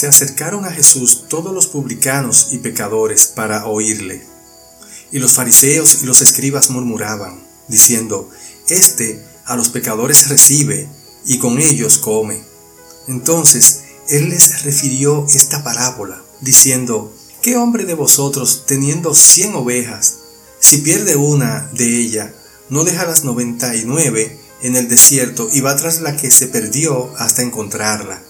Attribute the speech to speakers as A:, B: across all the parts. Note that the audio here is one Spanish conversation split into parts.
A: Se acercaron a Jesús todos los publicanos y pecadores para oírle. Y los fariseos y los escribas murmuraban, diciendo, Este a los pecadores recibe y con ellos come. Entonces él les refirió esta parábola, diciendo, ¿qué hombre de vosotros, teniendo cien ovejas, si pierde una de ella, no deja las noventa y nueve en el desierto y va tras la que se perdió hasta encontrarla?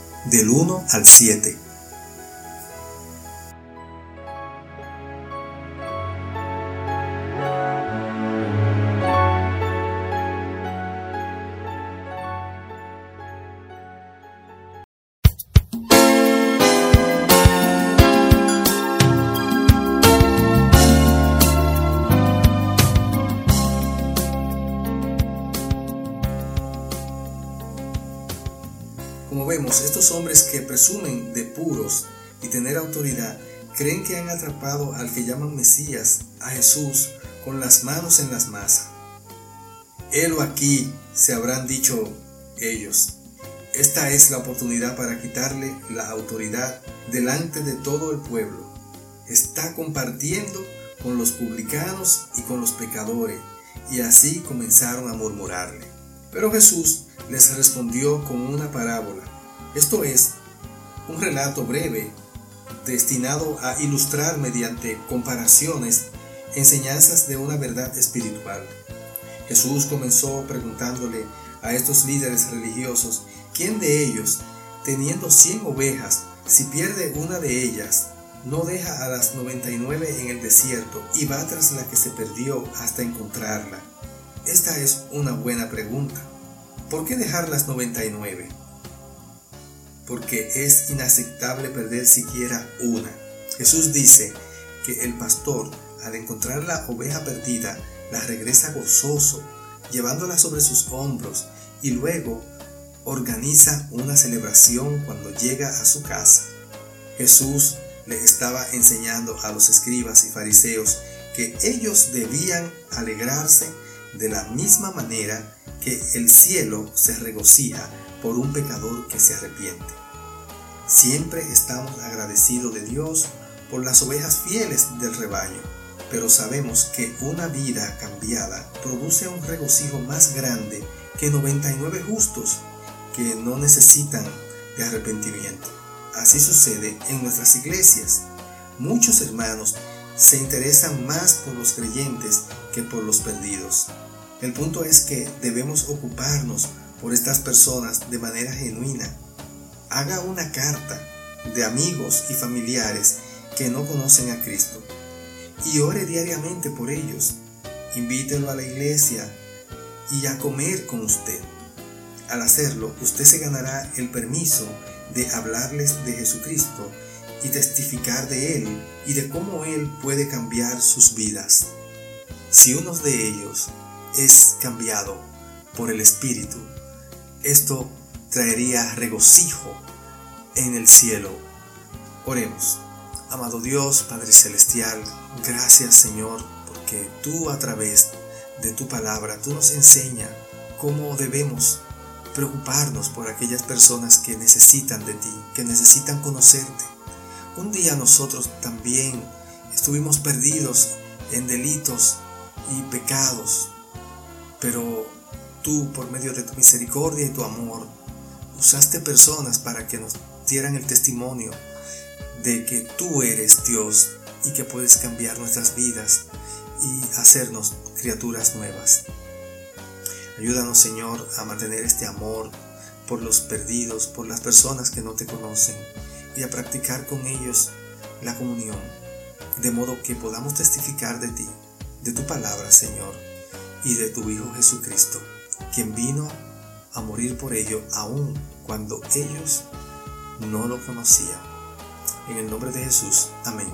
A: del 1 al 7. Vemos, estos hombres que presumen de puros y tener autoridad, creen que han atrapado al que llaman Mesías, a Jesús, con las manos en las masas. o aquí, se habrán dicho ellos. Esta es la oportunidad para quitarle la autoridad delante de todo el pueblo. Está compartiendo con los publicanos y con los pecadores, y así comenzaron a murmurarle. Pero Jesús les respondió con una parábola. Esto es, un relato breve destinado a ilustrar mediante comparaciones enseñanzas de una verdad espiritual. Jesús comenzó preguntándole a estos líderes religiosos, ¿quién de ellos, teniendo cien ovejas, si pierde una de ellas, no deja a las 99 en el desierto y va tras la que se perdió hasta encontrarla? Esta es una buena pregunta. ¿Por qué dejar las 99? Porque es inaceptable perder siquiera una. Jesús dice que el pastor, al encontrar la oveja perdida, la regresa gozoso, llevándola sobre sus hombros y luego organiza una celebración cuando llega a su casa. Jesús le estaba enseñando a los escribas y fariseos que ellos debían alegrarse de la misma manera que el cielo se regocija por un pecador que se arrepiente. Siempre estamos agradecidos de Dios por las ovejas fieles del rebaño, pero sabemos que una vida cambiada produce un regocijo más grande que 99 justos que no necesitan de arrepentimiento. Así sucede en nuestras iglesias. Muchos hermanos se interesan más por los creyentes que por los perdidos. El punto es que debemos ocuparnos por estas personas de manera genuina. Haga una carta de amigos y familiares que no conocen a Cristo y ore diariamente por ellos. Invítelo a la iglesia y a comer con usted. Al hacerlo, usted se ganará el permiso de hablarles de Jesucristo y testificar de Él y de cómo Él puede cambiar sus vidas. Si uno de ellos es cambiado por el Espíritu, esto traería regocijo en el cielo. Oremos. Amado Dios, Padre Celestial, gracias Señor, porque tú a través de tu palabra, tú nos enseñas cómo debemos preocuparnos por aquellas personas que necesitan de ti, que necesitan conocerte. Un día nosotros también estuvimos perdidos en delitos y pecados, pero tú por medio de tu misericordia y tu amor usaste personas para que nos dieran el testimonio de que tú eres Dios y que puedes cambiar nuestras vidas y hacernos criaturas nuevas. Ayúdanos, Señor, a mantener este amor por los perdidos, por las personas que no te conocen y a practicar con ellos la comunión, de modo que podamos testificar de ti, de tu palabra, Señor, y de tu Hijo Jesucristo, quien vino a morir por ello aun cuando ellos no lo conocían. En el nombre de Jesús, amén.